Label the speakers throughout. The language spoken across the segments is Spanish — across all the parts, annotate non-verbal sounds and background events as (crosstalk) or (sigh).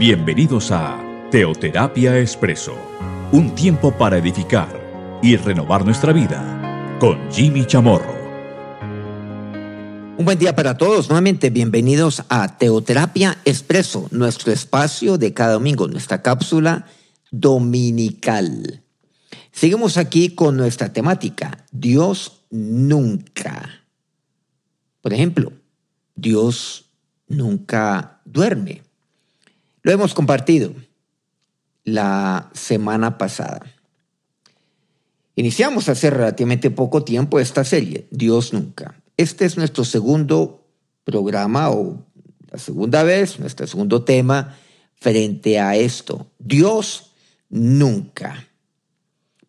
Speaker 1: Bienvenidos a Teoterapia Expreso, un tiempo para edificar y renovar nuestra vida con Jimmy Chamorro.
Speaker 2: Un buen día para todos. Nuevamente, bienvenidos a Teoterapia Expreso, nuestro espacio de cada domingo, nuestra cápsula dominical. Seguimos aquí con nuestra temática, Dios nunca. Por ejemplo, Dios nunca duerme. Lo hemos compartido la semana pasada. Iniciamos hace relativamente poco tiempo esta serie, Dios nunca. Este es nuestro segundo programa o la segunda vez, nuestro segundo tema frente a esto. Dios nunca.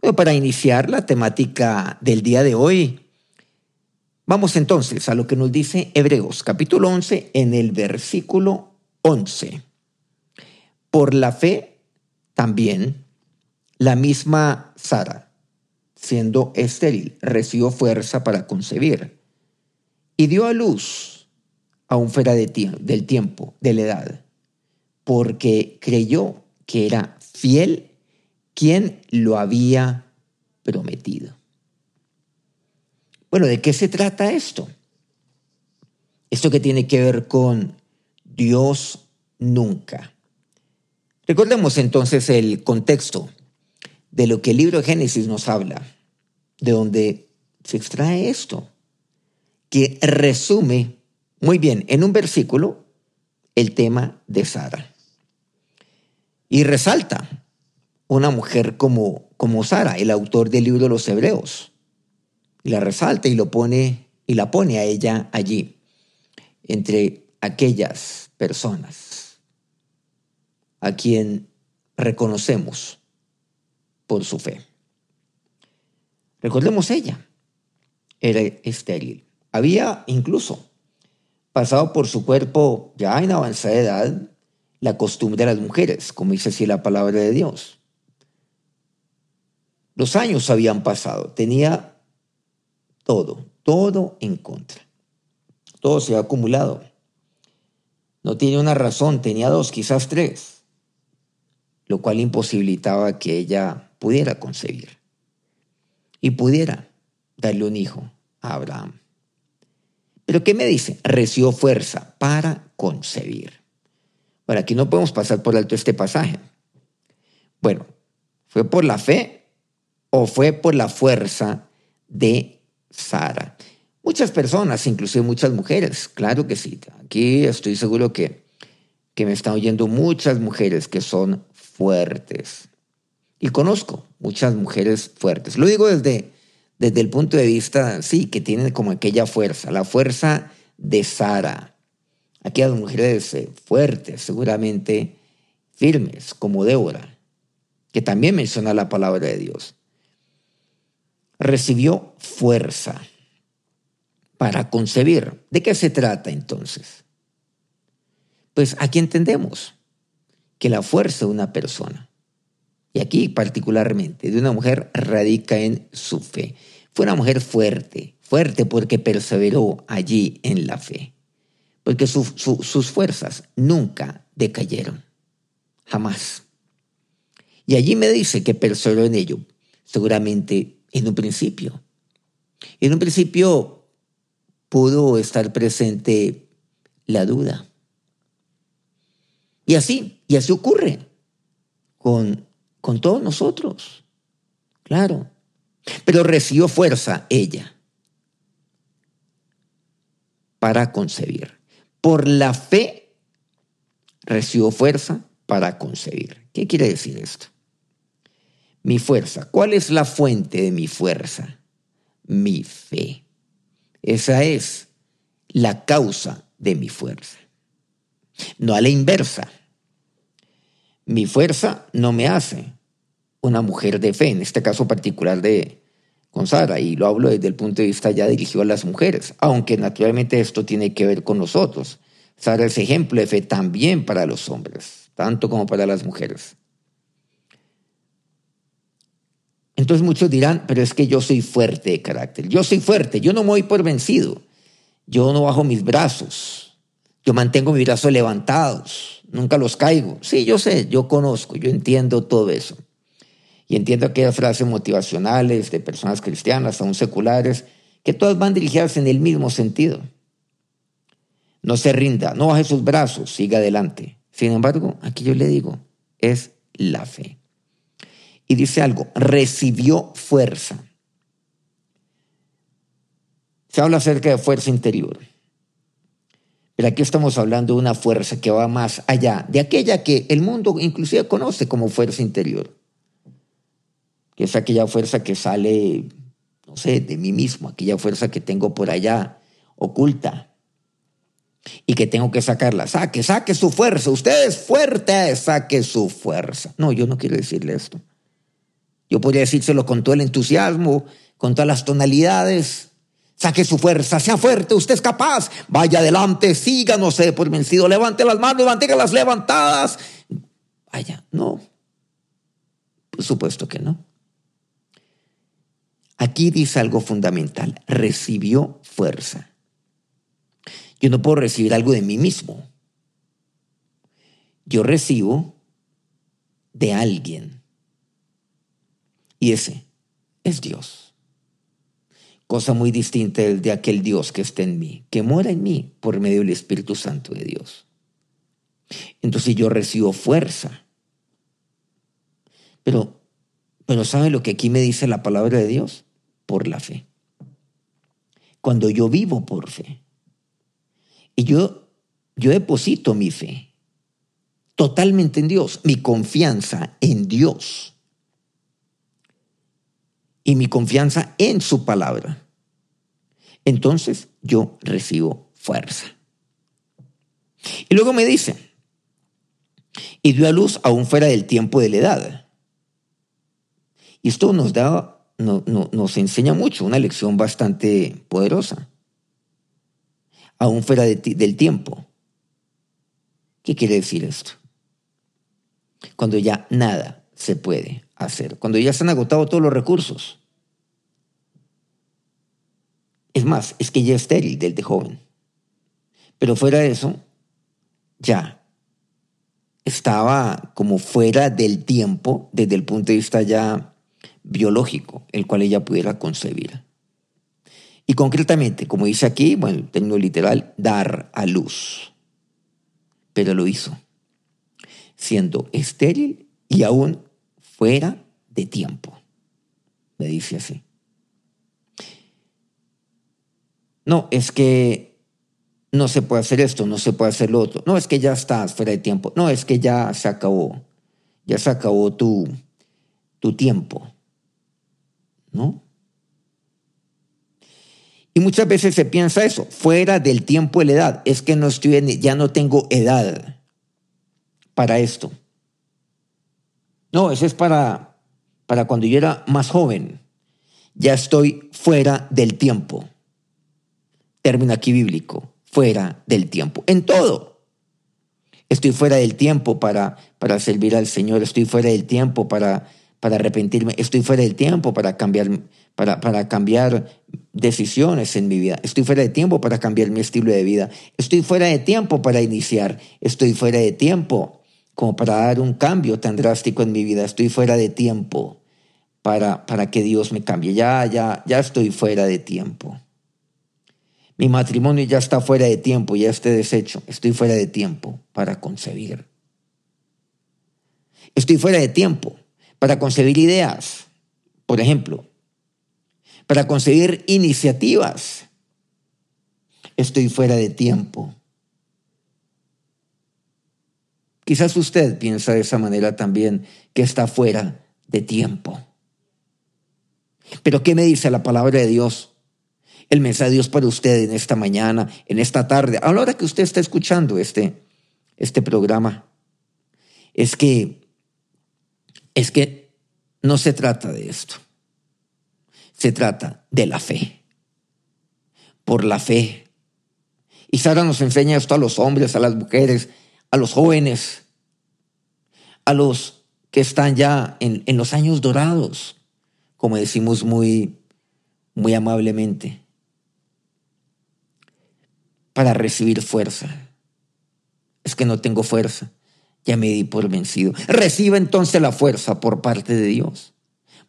Speaker 2: Bueno, para iniciar la temática del día de hoy, vamos entonces a lo que nos dice Hebreos capítulo 11 en el versículo 11. Por la fe también la misma Sara, siendo estéril, recibió fuerza para concebir y dio a luz aún fuera de del tiempo, de la edad, porque creyó que era fiel quien lo había prometido. Bueno, ¿de qué se trata esto? Esto que tiene que ver con Dios nunca. Recordemos entonces el contexto de lo que el libro de Génesis nos habla, de donde se extrae esto, que resume muy bien en un versículo el tema de Sara. Y resalta una mujer como, como Sara, el autor del libro de los Hebreos. Y la resalta y lo pone y la pone a ella allí, entre aquellas personas a quien reconocemos por su fe. Recordemos ella, era estéril. Había incluso pasado por su cuerpo ya en avanzada edad la costumbre de las mujeres, como dice así la palabra de Dios. Los años habían pasado, tenía todo, todo en contra. Todo se ha acumulado. No tiene una razón, tenía dos, quizás tres lo cual imposibilitaba que ella pudiera concebir y pudiera darle un hijo a Abraham. Pero ¿qué me dice? Recibió fuerza para concebir. Bueno, aquí no podemos pasar por alto este pasaje. Bueno, ¿fue por la fe o fue por la fuerza de Sara? Muchas personas, inclusive muchas mujeres, claro que sí. Aquí estoy seguro que, que me están oyendo muchas mujeres que son fuertes. Y conozco muchas mujeres fuertes. Lo digo desde, desde el punto de vista, sí, que tienen como aquella fuerza, la fuerza de Sara. Aquellas mujeres eh, fuertes, seguramente firmes, como Débora, que también menciona la palabra de Dios. Recibió fuerza para concebir. ¿De qué se trata entonces? Pues aquí entendemos que la fuerza de una persona, y aquí particularmente de una mujer, radica en su fe. Fue una mujer fuerte, fuerte porque perseveró allí en la fe, porque sus fuerzas nunca decayeron, jamás. Y allí me dice que perseveró en ello, seguramente en un principio. En un principio pudo estar presente la duda, y así, y así ocurre con, con todos nosotros. Claro. Pero recibió fuerza ella para concebir. Por la fe recibió fuerza para concebir. ¿Qué quiere decir esto? Mi fuerza. ¿Cuál es la fuente de mi fuerza? Mi fe. Esa es la causa de mi fuerza. No a la inversa. Mi fuerza no me hace una mujer de fe, en este caso particular de con Sara, y lo hablo desde el punto de vista ya dirigido a las mujeres, aunque naturalmente esto tiene que ver con nosotros. Sara es ejemplo de fe también para los hombres, tanto como para las mujeres. Entonces muchos dirán, pero es que yo soy fuerte de carácter, yo soy fuerte, yo no me voy por vencido, yo no bajo mis brazos, Yo mantengo mis brazos levantados, nunca los caigo. Sí, yo sé, yo conozco, yo entiendo todo eso. Y entiendo aquellas frases motivacionales de personas cristianas, aún seculares, que todas van dirigidas en el mismo sentido. No se rinda, no baje sus brazos, siga adelante. Sin embargo, aquí yo le digo, es la fe. Y dice algo, recibió fuerza. Se habla acerca de fuerza interior. Pero aquí estamos hablando de una fuerza que va más allá de aquella que el mundo inclusive conoce como fuerza interior que es aquella fuerza que sale, no sé, de mí mismo, aquella fuerza que tengo por allá oculta y que tengo que sacarla. Saque, saque su fuerza. Usted es fuerte, saque su fuerza. No, yo no quiero decirle esto. Yo podría decírselo con todo el entusiasmo, con todas las tonalidades. Saque su fuerza, sea fuerte, usted es capaz. Vaya adelante, siga, no sé, por vencido. Levante las manos, las levantadas. Vaya, no. Por supuesto que no. Aquí dice algo fundamental, recibió fuerza. Yo no puedo recibir algo de mí mismo. Yo recibo de alguien. Y ese es Dios. Cosa muy distinta de aquel Dios que está en mí, que mora en mí por medio del Espíritu Santo de Dios. Entonces yo recibo fuerza. Pero, pero ¿sabe lo que aquí me dice la palabra de Dios? por la fe. Cuando yo vivo por fe. Y yo, yo deposito mi fe totalmente en Dios, mi confianza en Dios y mi confianza en su palabra. Entonces yo recibo fuerza. Y luego me dice, y dio a luz aún fuera del tiempo de la edad. Y esto nos da no, nos enseña mucho, una lección bastante poderosa, aún fuera del tiempo. ¿Qué quiere decir esto? Cuando ya nada se puede hacer, cuando ya se han agotado todos los recursos. Es más, es que ya es estéril del de joven. Pero fuera de eso, ya estaba como fuera del tiempo desde el punto de vista ya biológico el cual ella pudiera concebir. Y concretamente, como dice aquí, bueno, el término literal, dar a luz. Pero lo hizo, siendo estéril y aún fuera de tiempo. Me dice así. No, es que no se puede hacer esto, no se puede hacer lo otro. No, es que ya estás fuera de tiempo. No, es que ya se acabó. Ya se acabó tu, tu tiempo. ¿no? Y muchas veces se piensa eso, fuera del tiempo y la edad. Es que no estoy, ya no tengo edad para esto. No, eso es para, para cuando yo era más joven. Ya estoy fuera del tiempo. Término aquí bíblico, fuera del tiempo. En todo. Estoy fuera del tiempo para, para servir al Señor. Estoy fuera del tiempo para para arrepentirme, estoy fuera del tiempo para cambiar, para, para cambiar decisiones en mi vida, estoy fuera de tiempo para cambiar mi estilo de vida, estoy fuera de tiempo para iniciar, estoy fuera de tiempo como para dar un cambio tan drástico en mi vida, estoy fuera de tiempo para, para que Dios me cambie, ya, ya, ya estoy fuera de tiempo. Mi matrimonio ya está fuera de tiempo, ya esté deshecho, estoy fuera de tiempo para concebir. Estoy fuera de tiempo para concebir ideas, por ejemplo, para concebir iniciativas. Estoy fuera de tiempo. Quizás usted piensa de esa manera también, que está fuera de tiempo. Pero ¿qué me dice la palabra de Dios? El mensaje de Dios para usted en esta mañana, en esta tarde, a la hora que usted está escuchando este, este programa, es que es que no se trata de esto. Se trata de la fe. Por la fe. Y Sara nos enseña esto a los hombres, a las mujeres, a los jóvenes, a los que están ya en, en los años dorados, como decimos muy, muy amablemente, para recibir fuerza. es que no tengo fuerza. Ya me di por vencido. Reciba entonces la fuerza por parte de Dios,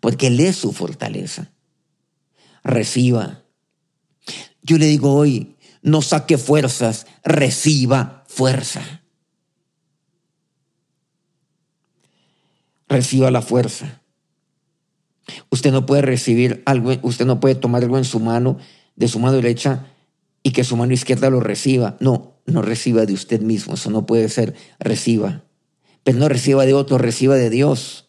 Speaker 2: porque Él es su fortaleza. Reciba. Yo le digo hoy, no saque fuerzas, reciba fuerza. Reciba la fuerza. Usted no puede recibir algo, usted no puede tomar algo en su mano, de su mano derecha, y que su mano izquierda lo reciba. No, no reciba de usted mismo, eso no puede ser. Reciba. Pero no reciba de otros, reciba de Dios.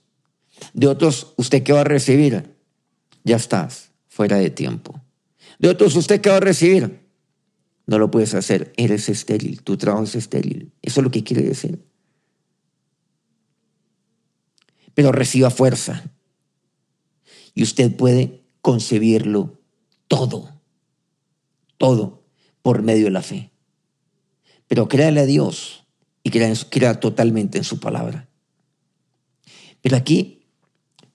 Speaker 2: De otros, ¿usted qué va a recibir? Ya estás fuera de tiempo. De otros, ¿usted qué va a recibir? No lo puedes hacer, eres estéril, tu trabajo es estéril. Eso es lo que quiere decir. Pero reciba fuerza. Y usted puede concebirlo todo, todo por medio de la fe. Pero créale a Dios y crea, totalmente en su palabra. Pero aquí,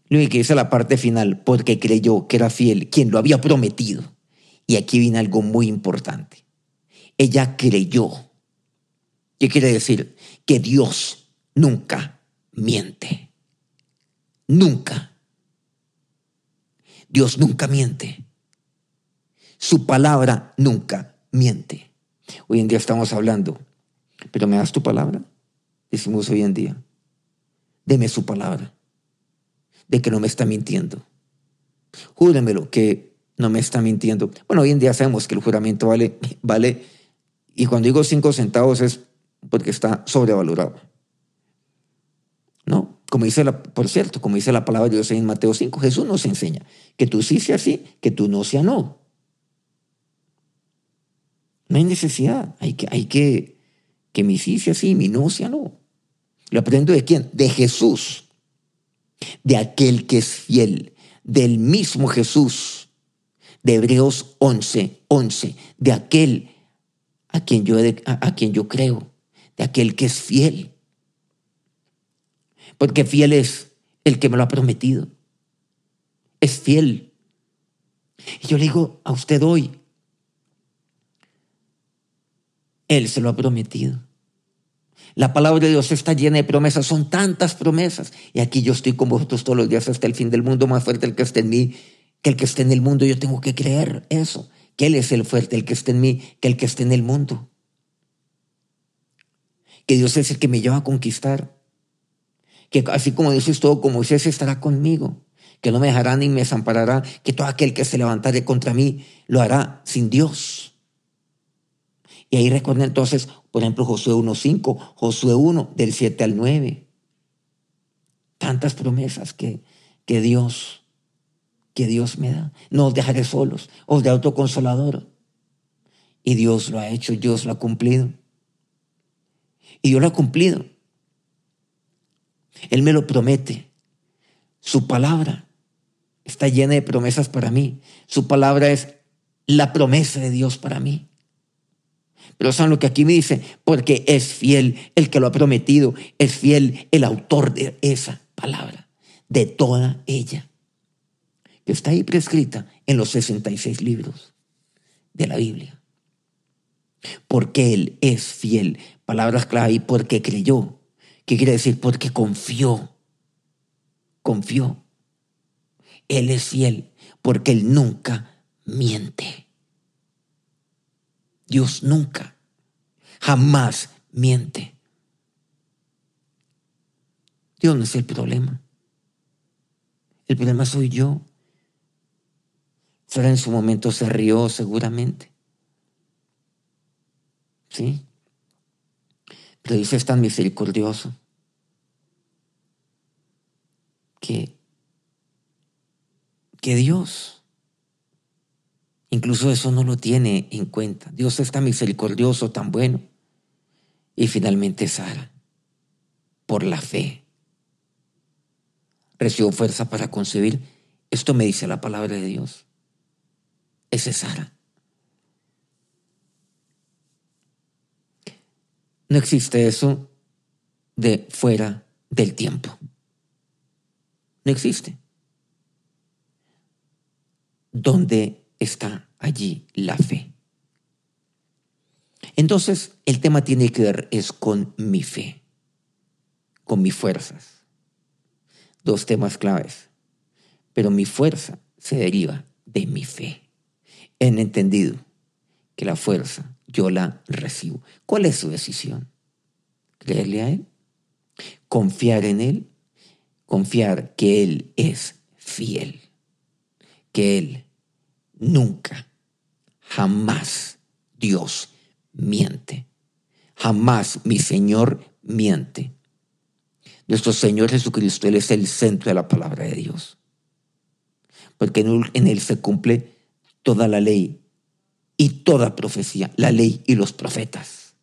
Speaker 2: lo que dice la parte final, porque creyó que era fiel, quien lo había prometido. Y aquí viene algo muy importante. Ella creyó. ¿Qué quiere decir? Que Dios nunca miente. Nunca. Dios nunca miente. Su palabra nunca miente. Hoy en día estamos hablando, pero ¿me das tu palabra? Decimos hoy en día. Deme su palabra, de que no me está mintiendo. Júremelo que no me está mintiendo. Bueno, hoy en día sabemos que el juramento vale, vale, y cuando digo cinco centavos es porque está sobrevalorado. ¿No? Como dice la, por cierto, como dice la palabra de Dios en Mateo 5, Jesús nos enseña que tú sí sea sí, que tú no sea no. No hay necesidad. Hay que, hay que, que mi sí sea sí, mi no sea no. ¿Lo aprendo de quién? De Jesús. De aquel que es fiel. Del mismo Jesús. De Hebreos 11, 11. De aquel a quien yo, a quien yo creo. De aquel que es fiel. Porque fiel es el que me lo ha prometido. Es fiel. Y yo le digo a usted hoy, él se lo ha prometido. La palabra de Dios está llena de promesas, son tantas promesas. Y aquí yo estoy con vosotros todos los días hasta el fin del mundo, más fuerte el que esté en mí que el que esté en el mundo. Yo tengo que creer eso, que Él es el fuerte, el que esté en mí, que el que esté en el mundo. Que Dios es el que me lleva a conquistar. Que así como Dios es todo, como Moisés estará conmigo. Que no me dejará ni me desamparará. Que todo aquel que se levantare contra mí lo hará sin Dios. Y ahí recuerda entonces, por ejemplo, Josué 1.5, Josué 1, del 7 al 9. Tantas promesas que, que Dios, que Dios me da. No os dejaré solos, os de autoconsolador. Y Dios lo ha hecho, Dios lo ha cumplido. Y Dios lo ha cumplido. Él me lo promete. Su palabra está llena de promesas para mí. Su palabra es la promesa de Dios para mí. Pero ¿saben lo que aquí me dice? Porque es fiel el que lo ha prometido, es fiel el autor de esa palabra, de toda ella, que está ahí prescrita en los 66 libros de la Biblia. Porque Él es fiel. Palabras clave ahí, porque creyó. ¿Qué quiere decir? Porque confió. Confió. Él es fiel porque Él nunca miente. Dios nunca, jamás miente. Dios no es el problema. El problema soy yo. Sara en su momento se rió seguramente. ¿Sí? Pero Dios es tan misericordioso que, que Dios Incluso eso no lo tiene en cuenta. Dios es tan misericordioso, tan bueno. Y finalmente Sara, por la fe, recibió fuerza para concebir. Esto me dice la palabra de Dios. Ese es Sara. No existe eso de fuera del tiempo. No existe. Donde está allí la fe. Entonces, el tema tiene que ver es con mi fe, con mis fuerzas. Dos temas claves. Pero mi fuerza se deriva de mi fe. En entendido que la fuerza yo la recibo. ¿Cuál es su decisión? ¿Creerle a Él? ¿Confiar en Él? Confiar que Él es fiel. Que Él nunca, jamás Dios miente. Jamás mi Señor miente. Nuestro Señor Jesucristo, Él es el centro de la palabra de Dios. Porque en Él se cumple toda la ley y toda profecía, la ley y los profetas.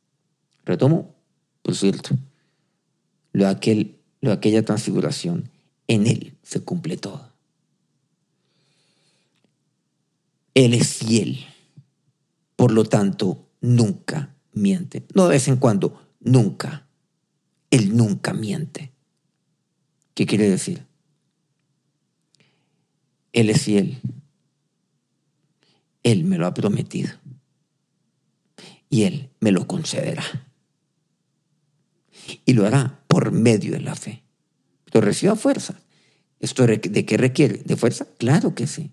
Speaker 2: Retomo, por cierto, lo aquel, lo aquella transfiguración, en Él se cumple todo. Él es fiel, por lo tanto, nunca miente. No de vez en cuando, nunca. Él nunca miente. ¿Qué quiere decir? Él es fiel. Él me lo ha prometido. Y Él me lo concederá. Y lo hará por medio de la fe. Pero reciba fuerza. ¿Esto de qué requiere? ¿De fuerza? Claro que sí.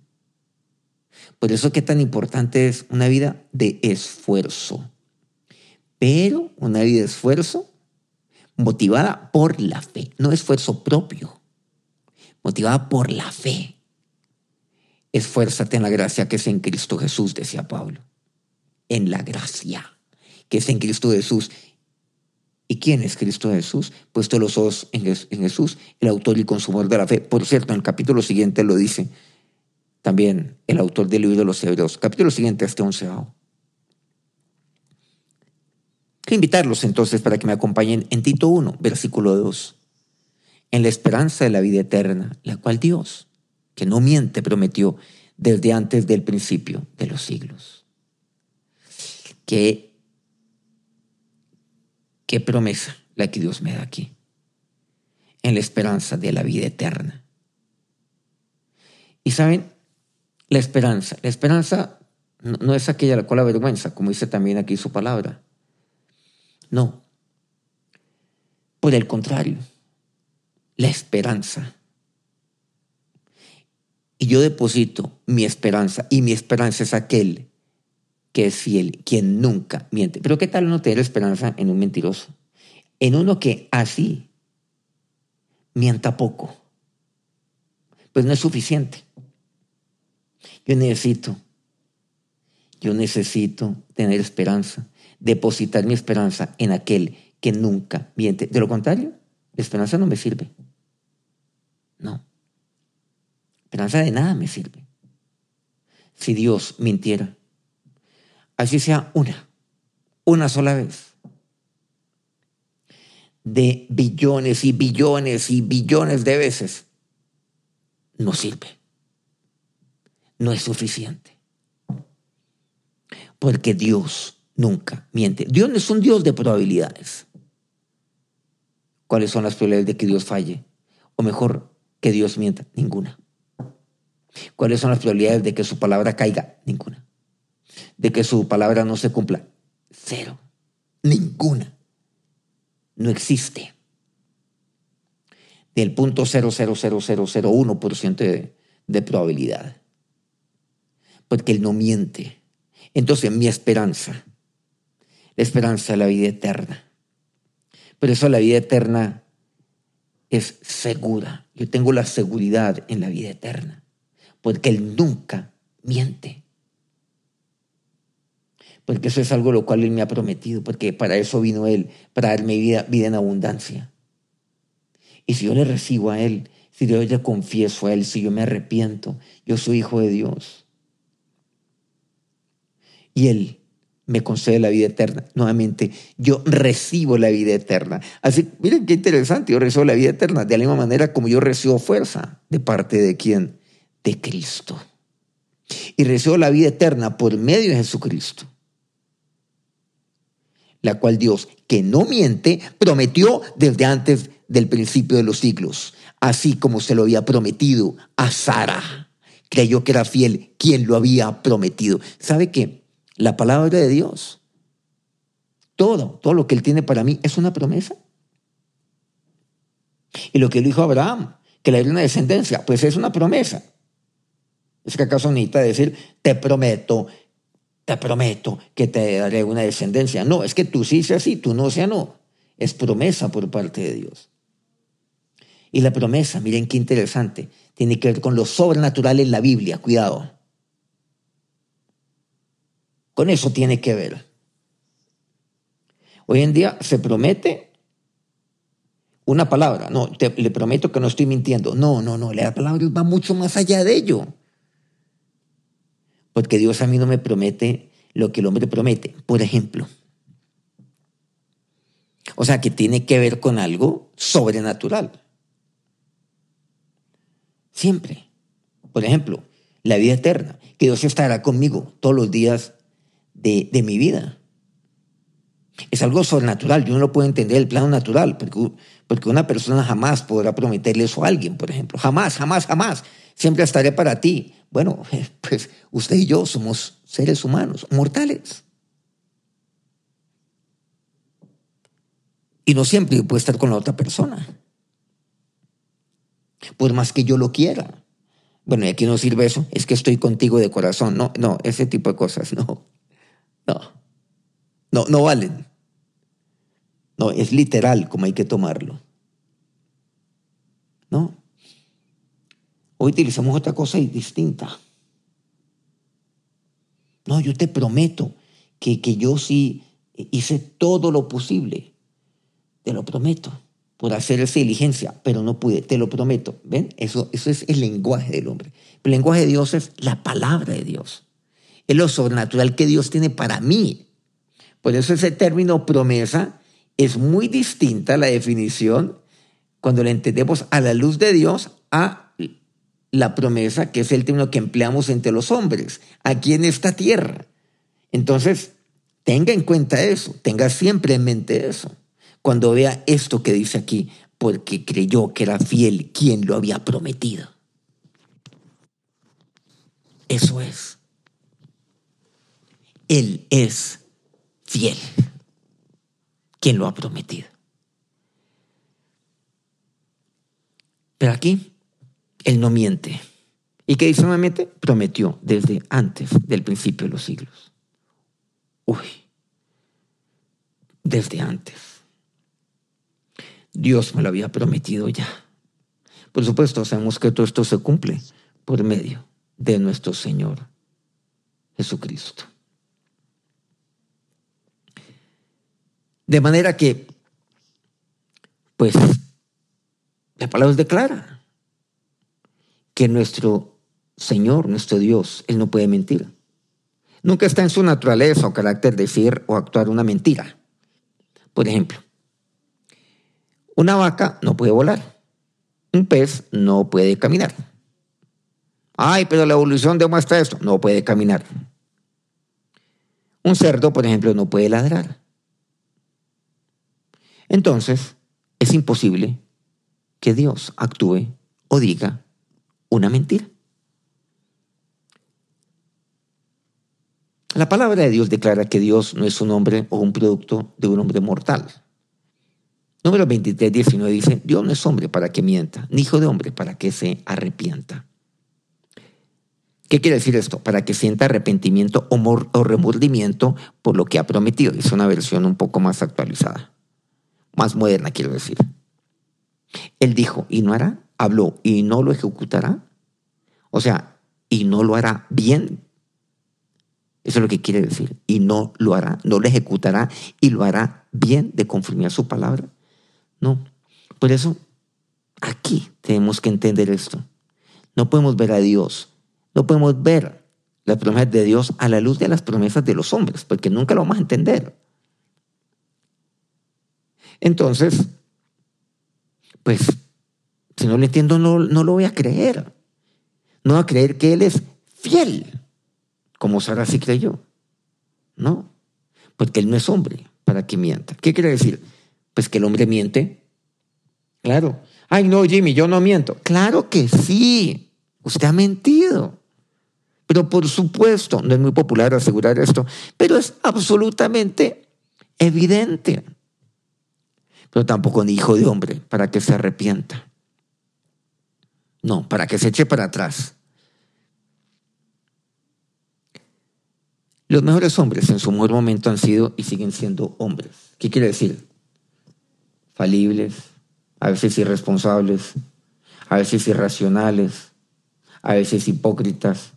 Speaker 2: Por eso que tan importante es una vida de esfuerzo. Pero una vida de esfuerzo motivada por la fe, no esfuerzo propio, motivada por la fe. Esfuérzate en la gracia que es en Cristo Jesús, decía Pablo. En la gracia que es en Cristo Jesús. ¿Y quién es Cristo Jesús? Puesto los ojos en Jesús, el autor y consumidor de la fe. Por cierto, en el capítulo siguiente lo dice también el autor del libro de los Hebreos. Capítulo siguiente, este onceavo. Quiero invitarlos entonces para que me acompañen en Tito 1, versículo 2. En la esperanza de la vida eterna, la cual Dios, que no miente, prometió desde antes del principio de los siglos. Qué, qué promesa la que Dios me da aquí. En la esperanza de la vida eterna. Y saben, la esperanza. La esperanza no, es aquella la cual avergüenza, como dice también aquí su palabra. No. Por el contrario, la esperanza. Y yo deposito mi esperanza, y mi esperanza es aquel que es fiel, quien nunca miente. Pero ¿qué tal no tener esperanza en un mentiroso? En uno que así mienta poco. Pues no es suficiente. Yo necesito, yo necesito tener esperanza depositar mi esperanza en aquel que nunca miente. De lo contrario, la esperanza no me sirve. No. Esperanza de nada me sirve. Si Dios mintiera, así sea una, una sola vez, de billones y billones y billones de veces, no sirve. No es suficiente. Porque Dios nunca miente. Dios no es un Dios de probabilidades. ¿Cuáles son las probabilidades de que Dios falle? O mejor, que Dios mienta. Ninguna. ¿Cuáles son las probabilidades de que su palabra caiga? Ninguna. ¿De que su palabra no se cumpla? Cero. Ninguna. No existe. Del punto 0,00001% de, de probabilidad. Porque Él no miente. Entonces mi esperanza la esperanza de la vida eterna. Pero eso la vida eterna es segura. Yo tengo la seguridad en la vida eterna, porque Él nunca miente. Porque eso es algo lo cual Él me ha prometido, porque para eso vino Él, para darme vida, vida en abundancia. Y si yo le recibo a Él, si yo le confieso a Él, si yo me arrepiento, yo soy hijo de Dios. Y Él me concede la vida eterna. Nuevamente, yo recibo la vida eterna. Así, miren qué interesante, yo recibo la vida eterna de la misma manera como yo recibo fuerza. ¿De parte de quién? De Cristo. Y recibo la vida eterna por medio de Jesucristo. La cual Dios, que no miente, prometió desde antes del principio de los siglos, así como se lo había prometido a Sara. Creyó que era fiel quien lo había prometido. ¿Sabe qué? La palabra de Dios todo, todo lo que Él tiene para mí es una promesa. Y lo que le dijo Abraham, que le dio una descendencia, pues es una promesa. Es que acaso necesita decir, te prometo, te prometo que te daré una descendencia. No, es que tú sí seas sí, tú no sea no. Es promesa por parte de Dios. Y la promesa, miren qué interesante, tiene que ver con lo sobrenatural en la Biblia, cuidado. Con eso tiene que ver. Hoy en día se promete una palabra. No, le prometo que no estoy mintiendo. No, no, no, la palabra va mucho más allá de ello. Porque Dios a mí no me promete lo que el hombre promete. Por ejemplo. O sea, que tiene que ver con algo sobrenatural. Siempre. Por ejemplo, la vida eterna. Que Dios estará conmigo todos los días de, de mi vida. Es algo sobrenatural. Yo no lo puedo entender el plano natural. Porque porque una persona jamás podrá prometerle eso a alguien, por ejemplo. Jamás, jamás, jamás. Siempre estaré para ti. Bueno, (laughs) pues usted y yo somos seres humanos, mortales. Y no siempre puedo estar con la otra persona. Por más que yo lo quiera. Bueno, y aquí no sirve eso. Es que estoy contigo de corazón. No, no, ese tipo de cosas, (laughs) no. No. No, no valen. No, es literal como hay que tomarlo. ¿No? Hoy utilizamos otra cosa distinta. No, yo te prometo que, que yo sí hice todo lo posible. Te lo prometo por hacer esa diligencia, pero no pude, te lo prometo. ¿Ven? Eso, eso es el lenguaje del hombre. El lenguaje de Dios es la palabra de Dios. Es lo sobrenatural que Dios tiene para mí. Por eso ese término promesa es muy distinta la definición cuando la entendemos a la luz de Dios a la promesa, que es el término que empleamos entre los hombres, aquí en esta tierra. Entonces, tenga en cuenta eso, tenga siempre en mente eso, cuando vea esto que dice aquí, porque creyó que era fiel quien lo había prometido. Eso es. Él es fiel quien lo ha prometido. Pero aquí, Él no miente. ¿Y qué dice nuevamente? Prometió desde antes del principio de los siglos. Uy, desde antes. Dios me lo había prometido ya. Por supuesto, sabemos que todo esto se cumple por medio de nuestro Señor Jesucristo. De manera que, pues, la palabra declara que nuestro Señor, nuestro Dios, Él no puede mentir. Nunca está en su naturaleza o carácter decir o actuar una mentira. Por ejemplo, una vaca no puede volar. Un pez no puede caminar. Ay, pero la evolución demuestra esto. No puede caminar. Un cerdo, por ejemplo, no puede ladrar. Entonces, es imposible que Dios actúe o diga una mentira. La palabra de Dios declara que Dios no es un hombre o un producto de un hombre mortal. Número 23, 19 dice, Dios no es hombre para que mienta, ni hijo de hombre para que se arrepienta. ¿Qué quiere decir esto? Para que sienta arrepentimiento o, remordimiento por lo que ha prometido. Es una versión un poco más actualizada más moderna, quiero decir. Él dijo, y no hará, habló, y no lo ejecutará. O sea, y no lo hará bien. Eso es lo que quiere decir. Y no lo hará, no lo ejecutará y lo hará bien de conformidad a su palabra. No. Por eso, aquí tenemos que entender esto. No podemos ver a Dios, no podemos ver las promesas de Dios a la luz de las promesas de los hombres, porque nunca lo vamos a entender. Entonces, pues, si no lo entiendo, no, no lo voy a creer. No voy a creer que Él es fiel, como Sara sí creyó. No, porque Él no es hombre para que mienta. ¿Qué quiere decir? Pues que el hombre miente. Claro. Ay, no, Jimmy, yo no miento. Claro que sí. Usted ha mentido. Pero por supuesto, no es muy popular asegurar esto, pero es absolutamente evidente. Pero tampoco ni hijo de hombre para que se arrepienta. No, para que se eche para atrás. Los mejores hombres en su mejor momento han sido y siguen siendo hombres. ¿Qué quiere decir? Falibles, a veces irresponsables, a veces irracionales, a veces hipócritas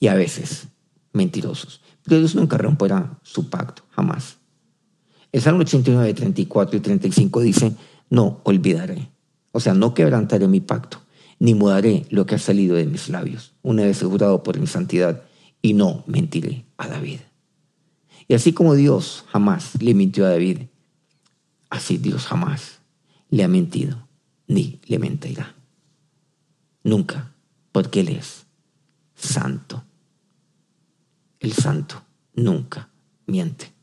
Speaker 2: y a veces mentirosos. Pero Dios nunca romperá su pacto, jamás. El Salmo 89, 34 y 35 dice, no olvidaré, o sea, no quebrantaré mi pacto, ni mudaré lo que ha salido de mis labios, una vez jurado por mi santidad, y no mentiré a David. Y así como Dios jamás le mintió a David, así Dios jamás le ha mentido, ni le mentirá. Nunca, porque Él es santo. El santo nunca miente.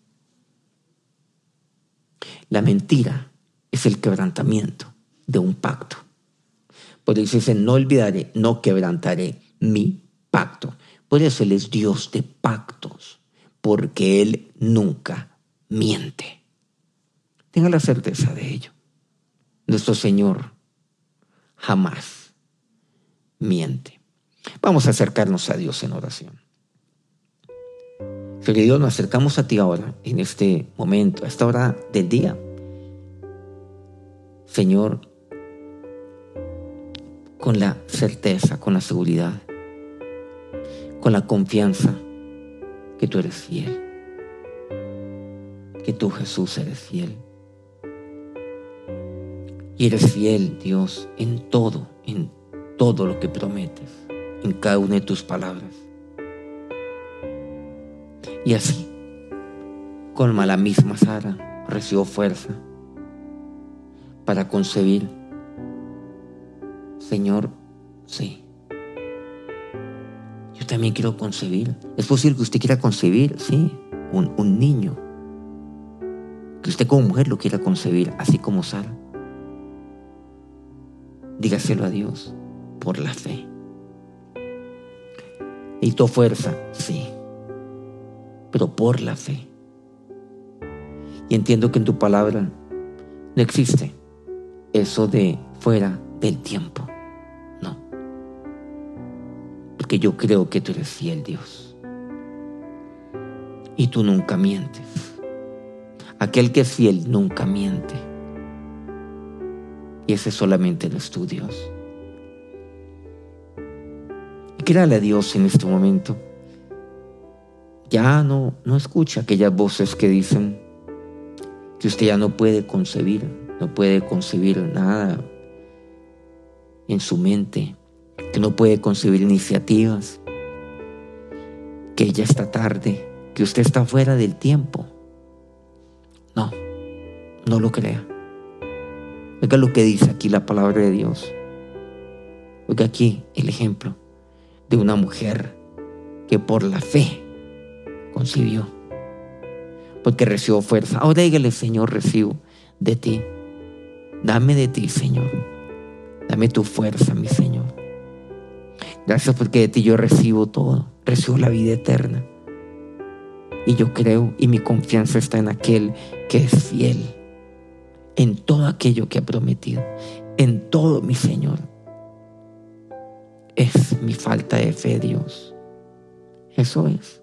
Speaker 2: La mentira es el quebrantamiento de un pacto. Por eso dice, no olvidaré, no quebrantaré mi pacto. Por eso Él es Dios de pactos, porque Él nunca miente. Tenga la certeza de ello. Nuestro Señor jamás miente. Vamos a acercarnos a Dios en oración. Señor Dios, nos acercamos a ti ahora, en este momento, a esta hora del día. Señor, con la certeza, con la seguridad, con la confianza que tú eres fiel, que tú Jesús eres fiel. Y eres fiel, Dios, en todo, en todo lo que prometes, en cada una de tus palabras. Y así, colma la misma Sara, recibió fuerza para concebir. Señor, sí. Yo también quiero concebir. Es posible que usted quiera concebir, sí, un, un niño. Que usted como mujer lo quiera concebir, así como Sara. Dígaselo a Dios por la fe. Y tu fuerza, sí pero por la fe. Y entiendo que en tu palabra no existe eso de fuera del tiempo. No. Porque yo creo que tú eres fiel, Dios. Y tú nunca mientes. Aquel que es fiel nunca miente. Y ese solamente es tu Dios. Y créale a Dios en este momento ya no, no escucha aquellas voces que dicen que usted ya no puede concebir, no puede concebir nada en su mente, que no puede concebir iniciativas, que ya está tarde, que usted está fuera del tiempo. No, no lo crea. Oiga lo que dice aquí la palabra de Dios. Oiga aquí el ejemplo de una mujer que por la fe concibió, porque recibió fuerza. Ahora dígale, Señor, recibo de ti. Dame de ti, Señor. Dame tu fuerza, mi Señor. Gracias porque de ti yo recibo todo. Recibo la vida eterna. Y yo creo y mi confianza está en aquel que es fiel en todo aquello que ha prometido. En todo, mi Señor. Es mi falta de fe, Dios. Eso es.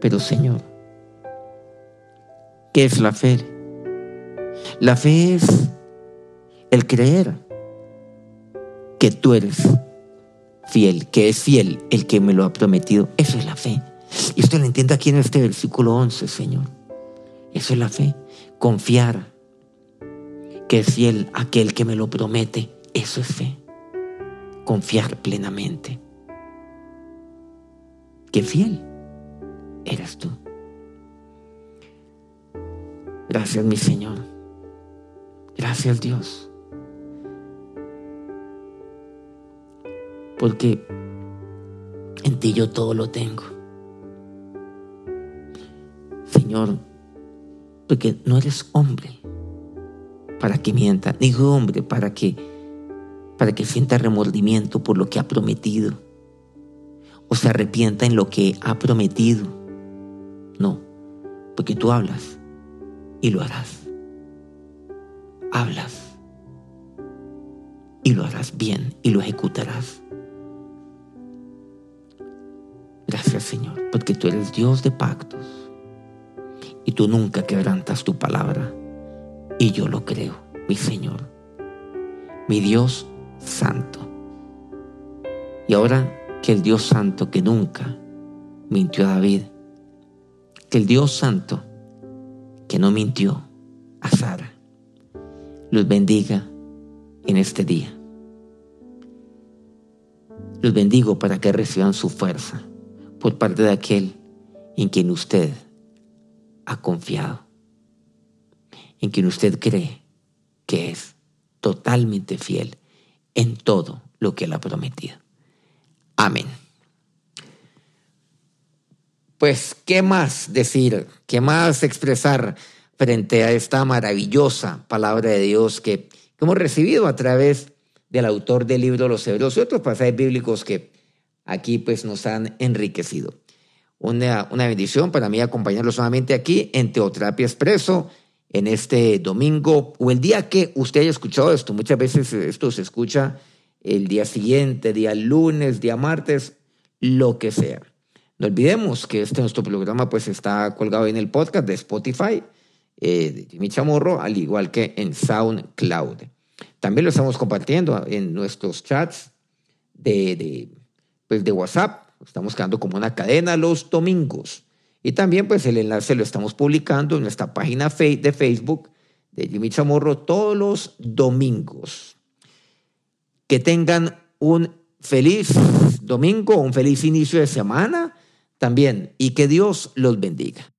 Speaker 2: Pero Señor, ¿qué es la fe? La fe es el creer que tú eres fiel, que es fiel el que me lo ha prometido. Eso es la fe. Y esto lo entiende aquí en este versículo 11, Señor. Eso es la fe. Confiar que es fiel aquel que me lo promete. Eso es fe. Confiar plenamente. Que fiel eres tú. Gracias mi Señor. Gracias Dios. Porque en ti yo todo lo tengo. Señor, porque no eres hombre para que mienta, ni hombre para que para que sienta remordimiento por lo que ha prometido o se arrepienta en lo que ha prometido. No, Porque tú hablas y lo harás. Hablas y lo harás bien y lo ejecutarás. Gracias Señor, porque tú eres Dios de pactos y tú nunca quebrantas tu palabra. Y yo lo creo, mi Señor, mi Dios santo. Y ahora que el Dios santo que nunca mintió a David, que el Dios santo que no mintió los bendiga en este día. Los bendigo para que reciban su fuerza por parte de aquel en quien usted ha confiado, en quien usted cree que es totalmente fiel en todo lo que él ha prometido. Amén. Pues, ¿qué más decir? ¿Qué más expresar frente a esta maravillosa palabra de Dios que, hemos recibido a través del autor del libro Los Hebreos y otros pasajes bíblicos que aquí pues nos han enriquecido? Una, una bendición para mí acompañarlos solamente aquí en Teoterapia Expreso en este domingo o el día que usted haya escuchado esto. Muchas veces esto se escucha el día siguiente, día lunes, día martes, lo que sea. No olvidemos que este nuestro programa pues está colgado en el podcast de Spotify eh, de Jimmy Chamorro, al igual que en SoundCloud. También lo estamos compartiendo en nuestros chats de, pues de WhatsApp. Estamos quedando como una cadena los domingos. Y también pues el enlace lo estamos publicando en nuestra página de Facebook de Jimmy Chamorro todos los domingos. Que tengan un feliz domingo, un feliz inicio de semana también y que Dios los bendiga.